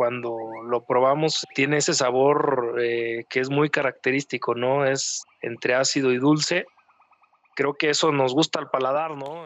cuando lo probamos tiene ese sabor eh, que es muy característico, ¿no? Es entre ácido y dulce. Creo que eso nos gusta al paladar, ¿no?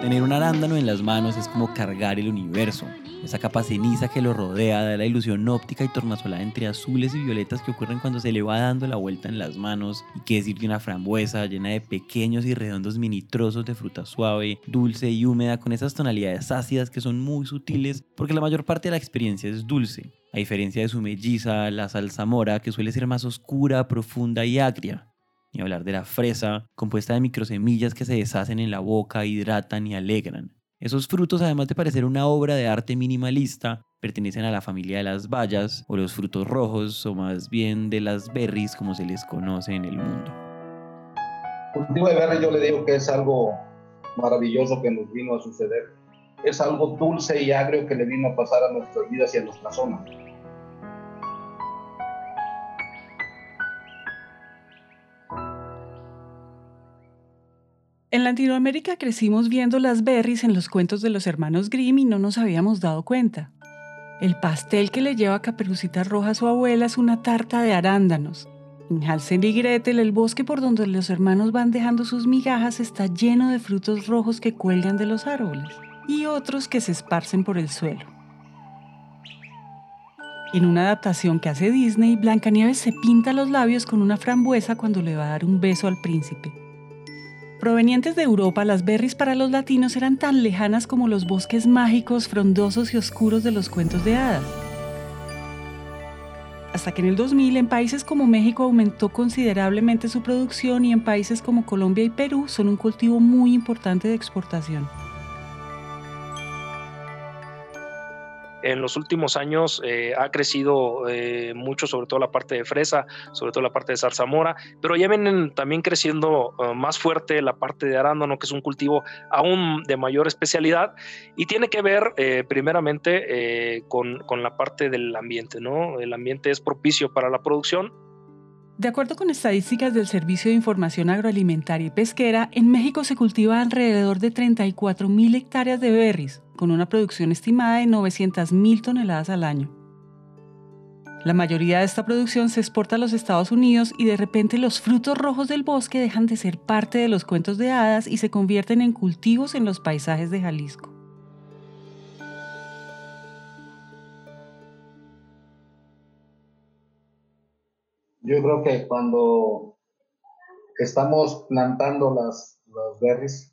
Tener un arándano en las manos es como cargar el universo. Esa capa ceniza que lo rodea da la ilusión óptica y tornasolada entre azules y violetas que ocurren cuando se le va dando la vuelta en las manos. Y qué decir de una frambuesa llena de pequeños y redondos mini trozos de fruta suave, dulce y húmeda con esas tonalidades ácidas que son muy sutiles porque la mayor parte de la experiencia es dulce. A diferencia de su melliza, la salsa mora, que suele ser más oscura, profunda y agria ni hablar de la fresa, compuesta de microsemillas que se deshacen en la boca, hidratan y alegran. Esos frutos, además de parecer una obra de arte minimalista, pertenecen a la familia de las bayas o los frutos rojos, o más bien de las berries como se les conoce en el mundo. El cultivo de berries yo le digo que es algo maravilloso que nos vino a suceder. Es algo dulce y agrio que le vino a pasar a nuestras vidas y a nuestra zona. En Latinoamérica crecimos viendo las berries en los cuentos de los hermanos Grimm y no nos habíamos dado cuenta. El pastel que le lleva a Caperucita Roja a su abuela es una tarta de arándanos. En Hansel y Gretel, el bosque por donde los hermanos van dejando sus migajas está lleno de frutos rojos que cuelgan de los árboles y otros que se esparcen por el suelo. En una adaptación que hace Disney, Blancanieves se pinta los labios con una frambuesa cuando le va a dar un beso al príncipe. Provenientes de Europa, las berries para los latinos eran tan lejanas como los bosques mágicos, frondosos y oscuros de los cuentos de hadas. Hasta que en el 2000 en países como México aumentó considerablemente su producción y en países como Colombia y Perú son un cultivo muy importante de exportación. En los últimos años eh, ha crecido eh, mucho, sobre todo la parte de fresa, sobre todo la parte de zarzamora, pero ya vienen también creciendo eh, más fuerte la parte de arándano, que es un cultivo aún de mayor especialidad y tiene que ver primeramente con, con la parte del ambiente, ¿no? El ambiente es propicio para la producción de acuerdo con estadísticas del Servicio de Información Agroalimentaria y Pesquera, en México se cultiva alrededor de 34.000 hectáreas de berries, con una producción estimada de 900.000 toneladas al año. La mayoría de esta producción se exporta a los Estados Unidos y de repente los frutos rojos del bosque dejan de ser parte de los cuentos de hadas y se convierten en cultivos en los paisajes de Jalisco. Yo creo que cuando estamos plantando las, las berries,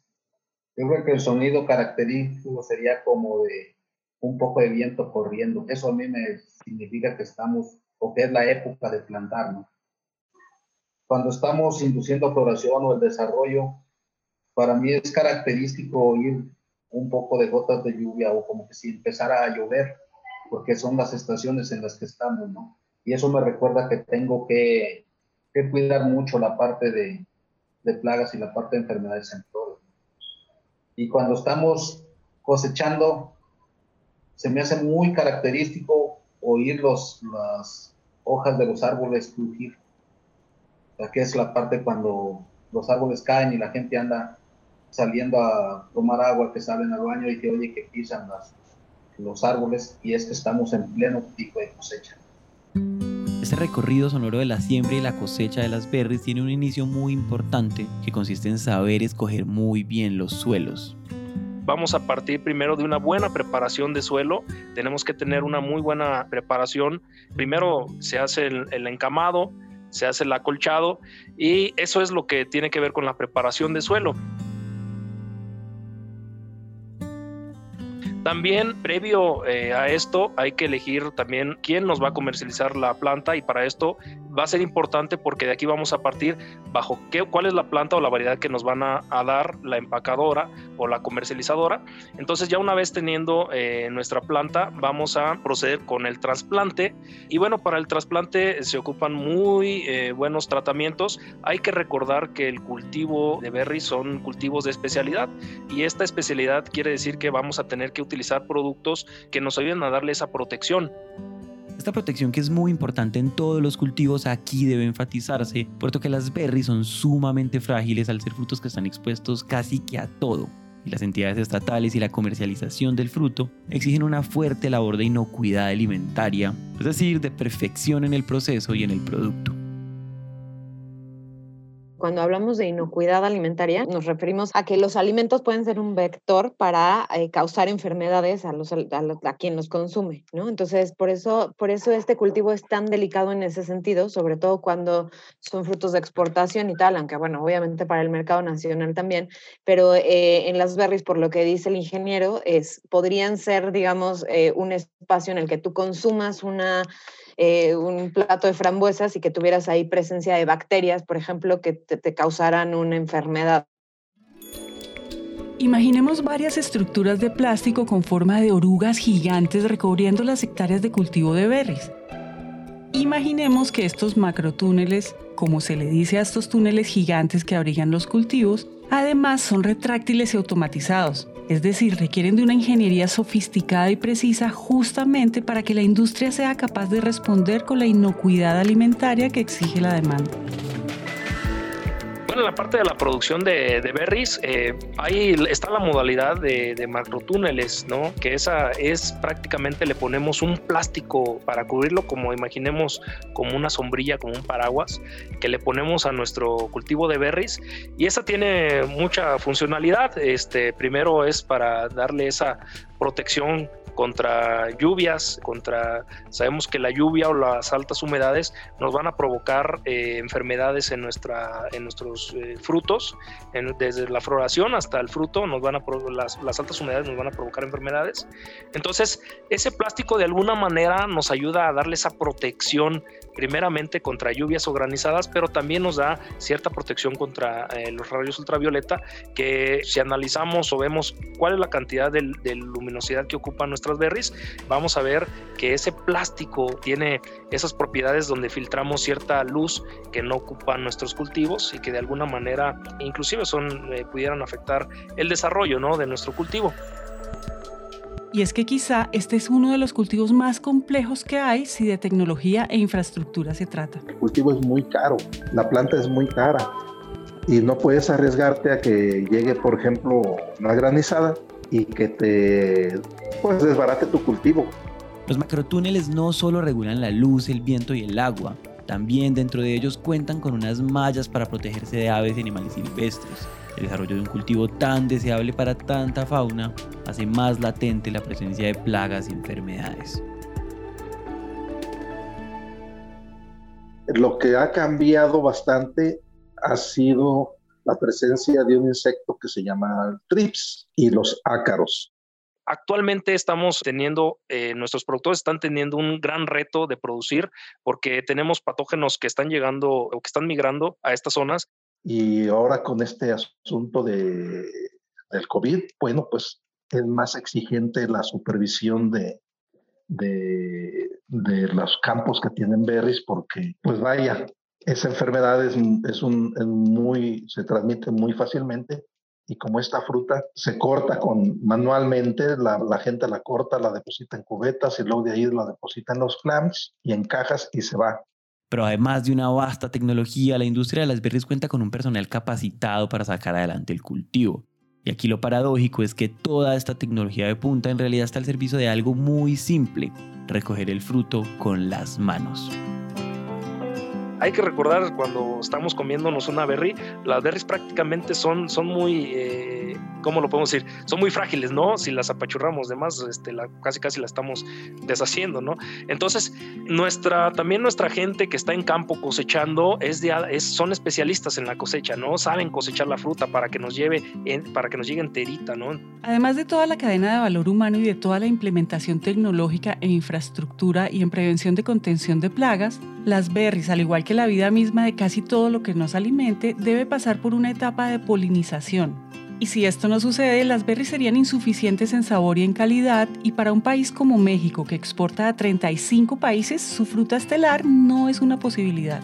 yo creo que el sonido característico sería como de un poco de viento corriendo. Eso a mí me significa que estamos, o que es la época de plantar, ¿no? Cuando estamos induciendo floración o el desarrollo, para mí es característico oír un poco de gotas de lluvia o como que si empezara a llover, porque son las estaciones en las que estamos, ¿no? y eso me recuerda que tengo que, cuidar mucho la parte de, plagas y la parte de enfermedades en flores. Y cuando estamos cosechando, se me hace muy característico oír los, las hojas de los árboles crujir. O que es la parte cuando los árboles caen y la gente anda saliendo a tomar agua, que salen al baño y que oye que pisan las, los árboles y es que estamos en pleno pico de cosecha. Este recorrido sonoro de la siembra y la cosecha de las berries tiene un inicio muy importante que consiste en saber escoger muy bien los suelos. Vamos a partir primero de una buena preparación de suelo. Tenemos que tener una muy buena preparación. Primero se hace el, el encamado, se hace el acolchado y eso es lo que tiene que ver con la preparación de suelo. También previo eh, a esto hay que elegir también quién nos va a comercializar la planta y para esto va a ser importante porque de aquí vamos a partir bajo qué, cuál es la planta o la variedad que nos van a, dar la empacadora o la comercializadora. Entonces ya una vez teniendo eh, nuestra planta vamos a proceder con el trasplante y bueno, para el trasplante se ocupan muy eh, buenos tratamientos. Hay que recordar que el cultivo de berries son cultivos de especialidad y esta especialidad quiere decir que vamos a tener que utilizar productos que nos ayuden a darle esa protección. Esta protección que es muy importante en todos los cultivos aquí debe enfatizarse, puesto que las berries son sumamente frágiles al ser frutos que están expuestos casi que a todo. Y las entidades estatales y la comercialización del fruto exigen una fuerte labor de inocuidad alimentaria, es decir, de perfección en el proceso y en el producto. Cuando hablamos de inocuidad alimentaria, nos referimos a que los alimentos pueden ser un vector para eh, causar enfermedades a, los, a, quien los consume, ¿no? Entonces, por eso, por eso este cultivo es tan delicado en ese sentido, sobre todo cuando son frutos de exportación y tal, aunque bueno, obviamente para el mercado nacional también, pero eh, en las berries, por lo que dice el ingeniero, es, podrían ser, digamos, eh, un espacio en el que tú consumas una eh, un plato de frambuesas y que tuvieras ahí presencia de bacterias, por ejemplo, que te, causaran una enfermedad. Imaginemos varias estructuras de plástico con forma de orugas gigantes recubriendo las hectáreas de cultivo de berries. Imaginemos que estos macrotúneles, como se le dice a estos túneles gigantes que abrigan los cultivos, además son retráctiles y automatizados, es decir, requieren de una ingeniería sofisticada y precisa justamente para que la industria sea capaz de responder con la inocuidad alimentaria que exige la demanda en la parte de la producción de, berries, eh, ahí está la modalidad de, de macrotúneles, ¿no? Que esa es prácticamente le ponemos un plástico para cubrirlo, como imaginemos como una sombrilla, como un paraguas, que le ponemos a nuestro cultivo de berries. Y esa tiene mucha funcionalidad. Este, primero es para darle esa protección contra lluvias, contra sabemos que la lluvia o las altas humedades nos van a provocar eh, enfermedades en nuestra en nuestros eh, frutos, desde la floración hasta el fruto nos van a las, las altas humedades nos van a provocar enfermedades. Entonces, ese plástico de alguna manera nos ayuda a darle esa protección primeramente contra lluvias o granizadas, pero también nos da cierta protección contra eh, los rayos ultravioleta que si analizamos o vemos cuál es la cantidad de, de luminosidad que ocupa nuestra berries, vamos a ver que ese plástico tiene esas propiedades donde filtramos cierta luz que no ocupan nuestros cultivos y que de alguna manera inclusive son eh, pudieran afectar el desarrollo ¿no? de nuestro cultivo. Y es que quizá este es uno de los cultivos más complejos que hay si de tecnología e infraestructura se trata. El cultivo es muy caro, la planta es muy cara y no puedes arriesgarte a que llegue, por ejemplo, una granizada y que te pues desbarate tu cultivo. Los macrotúneles no solo regulan la luz, el viento y el agua, también dentro de ellos cuentan con unas mallas para protegerse de aves y animales silvestres. El desarrollo de un cultivo tan deseable para tanta fauna hace más latente la presencia de plagas y enfermedades. Lo que ha cambiado bastante ha sido la presencia de un insecto que se llama trips y los ácaros. Actualmente estamos teniendo, eh, nuestros productores están teniendo un gran reto de producir porque tenemos patógenos que están llegando o que están migrando a estas zonas. Y ahora con este asunto de, del COVID, bueno, pues es más exigente la supervisión de, de, de los campos que tienen berries porque, pues vaya, esa enfermedad es, es, un, muy, se transmite muy fácilmente y como esta fruta se corta con manualmente, la, la, gente la corta, la deposita en cubetas y luego de ahí la deposita en los clams y en cajas y se va. Pero además de una vasta tecnología, la industria de las berries cuenta con un personal capacitado para sacar adelante el cultivo. Y aquí lo paradójico es que toda esta tecnología de punta en realidad está al servicio de algo muy simple, recoger el fruto con las manos hay que recordar cuando estamos comiéndonos una berry, las berries prácticamente son, son muy, eh, ¿cómo lo podemos decir? Son muy frágiles, ¿no? Si las apachurramos de más, este, casi casi la estamos deshaciendo, ¿no? Entonces, nuestra, también nuestra gente que está en campo cosechando es de, es, son especialistas en la cosecha, ¿no? Saben cosechar la fruta para que nos lleve, para que nos llegue enterita, ¿no? Además de toda la cadena de valor humano y de toda la implementación tecnológica e infraestructura y en prevención de contención de plagas, las berries, al igual que la vida misma de casi todo lo que nos alimente, debe pasar por una etapa de polinización. Y si esto no sucede, las berries serían insuficientes en sabor y en calidad, y para un país como México, que exporta a 35 países, su fruta estelar no es una posibilidad.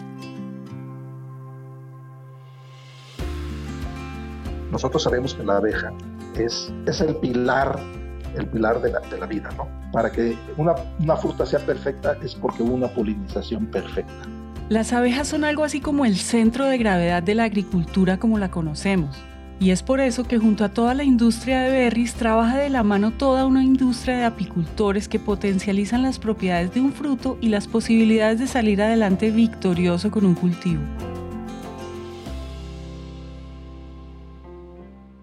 Nosotros sabemos que la abeja es, es el pilar el pilar de la, de la vida, ¿no? Para que una, una fruta sea perfecta es porque hubo una polinización perfecta. Las abejas son algo así como el centro de gravedad de la agricultura como la conocemos. Y es por eso que junto a toda la industria de berries trabaja de la mano toda una industria de apicultores que potencializan las propiedades de un fruto y las posibilidades de salir adelante victorioso con un cultivo.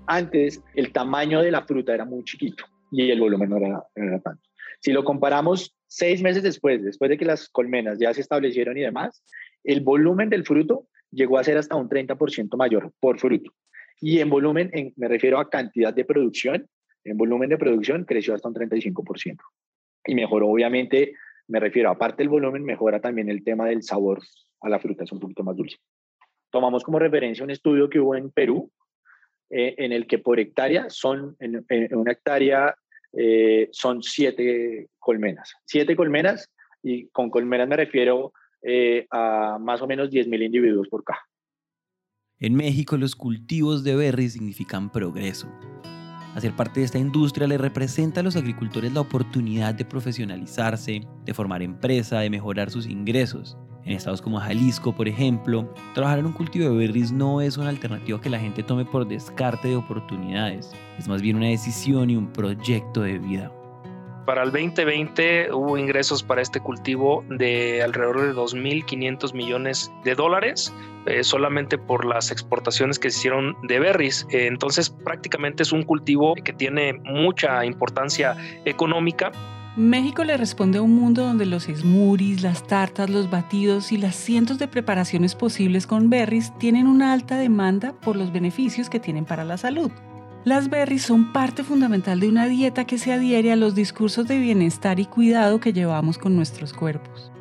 Antes el tamaño de la fruta era muy chiquito y el volumen no era, era tanto. Si lo comparamos seis meses después, después de que las colmenas ya se establecieron y demás, el volumen del fruto llegó a ser hasta un 30% mayor por fruto. Y en volumen, me refiero a cantidad de producción, en volumen de producción creció hasta un 35%. Y mejoró, obviamente, me refiero, aparte del volumen, mejora también el tema del sabor a la fruta, es un poquito más dulce. Tomamos como referencia un estudio que hubo en Perú, eh, en el que por hectárea son, en, una hectárea eh, son siete colmenas. Siete colmenas, y con colmenas me refiero eh, a más o menos 10.000 individuos por caja. En México los cultivos de berries significan progreso. Hacer parte de esta industria le representa a los agricultores la oportunidad de profesionalizarse, de formar empresa, de mejorar sus ingresos. En estados como Jalisco, por ejemplo, trabajar en un cultivo de berries no es una alternativa que la gente tome por descarte de oportunidades, es más bien una decisión y un proyecto de vida. Para el 2020 hubo ingresos para este cultivo de alrededor de 2.500 millones de dólares, eh, solamente por las exportaciones que se hicieron de berries. Eh, entonces prácticamente es un cultivo que tiene mucha importancia económica. México le responde a un mundo donde los smoothies, las tartas, los batidos y las cientos de preparaciones posibles con berries tienen una alta demanda por los beneficios que tienen para la salud. Las berries son parte fundamental de una dieta que se adhiere a los discursos de bienestar y cuidado que llevamos con nuestros cuerpos.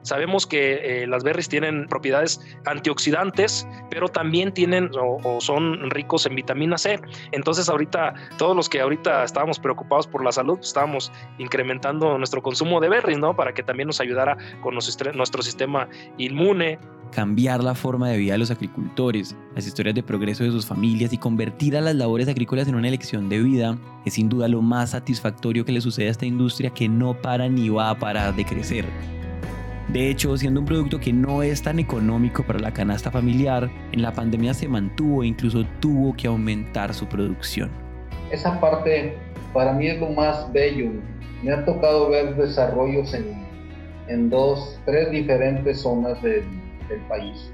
Sabemos que eh, las berries tienen propiedades antioxidantes, pero también tienen o, son ricos en vitamina C. Entonces ahorita, todos los que ahorita estábamos preocupados por la salud, estábamos incrementando nuestro consumo de berries, ¿no? Para que también nos ayudara con nuestro sistema inmune, cambiar la forma de vida de los agricultores, las historias de progreso de sus familias y convertir a las labores agrícolas en una elección de vida es sin duda lo más satisfactorio que le sucede a esta industria que no para ni va a parar de crecer. De hecho, siendo un producto que no es tan económico para la canasta familiar, en la pandemia se mantuvo e incluso tuvo que aumentar su producción. Esa parte para mí es lo más bello. Me ha tocado ver desarrollos en, en dos, tres diferentes zonas del, del país.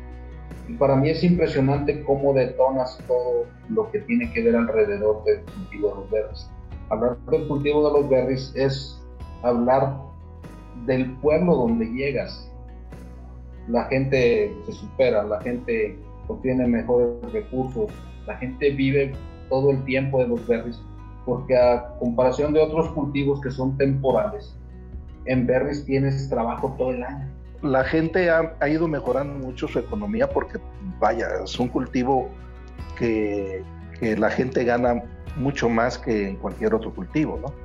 Y para mí es impresionante cómo detonas todo lo que tiene que ver alrededor del cultivo de los berries. Hablar del cultivo de los berries es hablar del pueblo donde llegas. La gente se supera, la gente obtiene mejores recursos, la gente vive todo el tiempo de los berries, porque a comparación de otros cultivos que son temporales, en berries tienes trabajo todo el año la gente ha, ido mejorando mucho su economía porque, vaya, es un cultivo que, que, la gente gana mucho más que en cualquier otro cultivo, ¿no?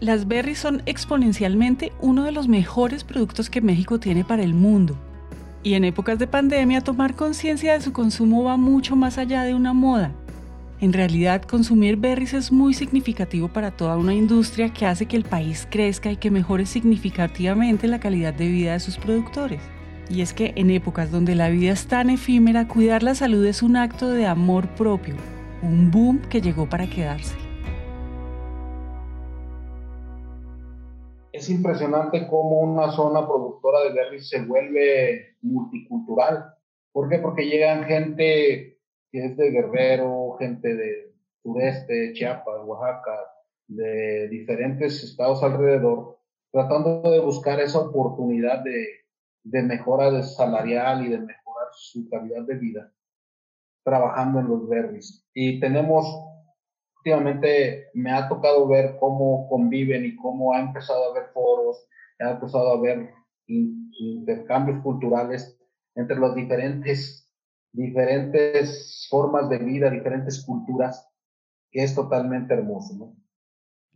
Las berries son exponencialmente uno de los mejores productos que México tiene para el mundo. Y en épocas de pandemia, tomar conciencia de su consumo va mucho más allá de una moda. En realidad, consumir berries es muy significativo para toda una industria que hace que el país crezca y que mejore significativamente la calidad de vida de sus productores. Y es que en épocas donde la vida es tan efímera, cuidar la salud es un acto de amor propio, un boom que llegó para quedarse. Es impresionante cómo una zona productora de berries se vuelve multicultural. ¿Por qué? Porque llegan gente que es de Guerrero, gente de sureste, Chiapas, Oaxaca, de diferentes estados alrededor, tratando de buscar esa oportunidad de, de mejora salarial y de mejorar su calidad de vida, trabajando en los berries. Y tenemos, últimamente me ha tocado ver cómo conviven y cómo ha empezado a haber foros, ha empezado a haber intercambios culturales entre los diferentes diferentes formas de vida, diferentes culturas, que es totalmente hermoso.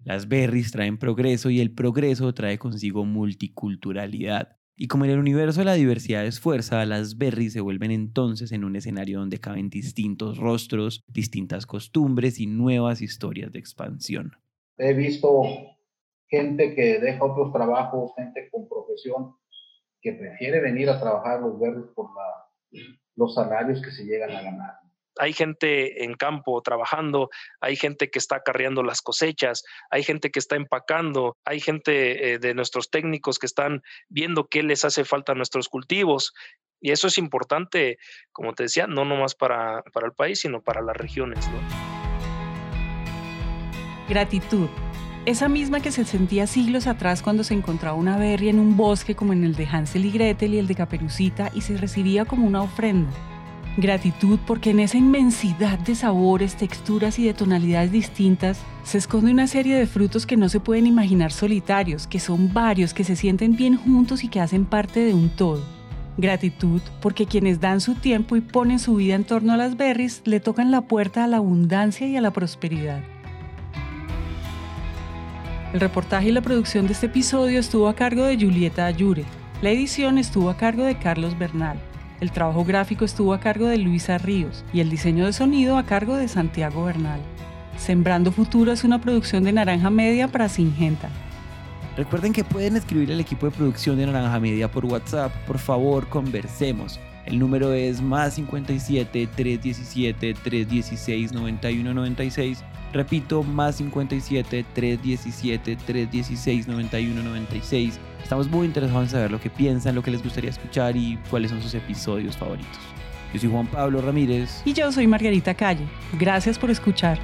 Las berries traen progreso y el progreso trae consigo multiculturalidad. Y como en el universo la diversidad es fuerza, las berries se vuelven entonces en un escenario donde caben distintos rostros, distintas costumbres y nuevas historias de expansión. he visto gente que deja otros trabajos, gente con profesión, que prefiere venir a trabajar los verdes por los salarios que se llegan a ganar hay gente en campo trabajando, hay gente que está acarreando las cosechas, hay gente que está empacando, hay gente eh, de nuestros técnicos que están viendo qué les hace falta a nuestros cultivos. Y eso es importante, como te decía, no nomás para, para el país, sino para las regiones. Gratitud. Esa misma que se sentía siglos atrás cuando se encontraba una berria en un bosque como en el de Hansel y Gretel y el de Caperucita y se recibía como una ofrenda Gratitud porque en esa inmensidad de sabores, texturas y de tonalidades distintas se esconde una serie de frutos que no se pueden imaginar solitarios, que son varios, que se sienten bien juntos y que hacen parte de un todo. Gratitud porque quienes dan su tiempo y ponen su vida en torno a las berries le tocan la puerta a la abundancia y a la prosperidad. El reportaje y la producción de este episodio estuvo a cargo de Julieta Ayure. La edición estuvo a cargo de Carlos Bernal. El trabajo gráfico estuvo a cargo de Luisa Ríos y el diseño de sonido a cargo de Santiago Bernal. Sembrando Futuro es una producción de Naranja Media para Singenta. Recuerden que pueden escribir al equipo de producción de Naranja Media por WhatsApp. Por favor, conversemos. El número es más 57 317 316 9196. Repito, más 57 317 316 9196 Estamos muy interesados en saber lo que piensan, lo que les gustaría escuchar y cuáles son sus episodios favoritos. Yo soy Juan Pablo Ramírez. Y yo soy Margarita Calle. Gracias por escuchar.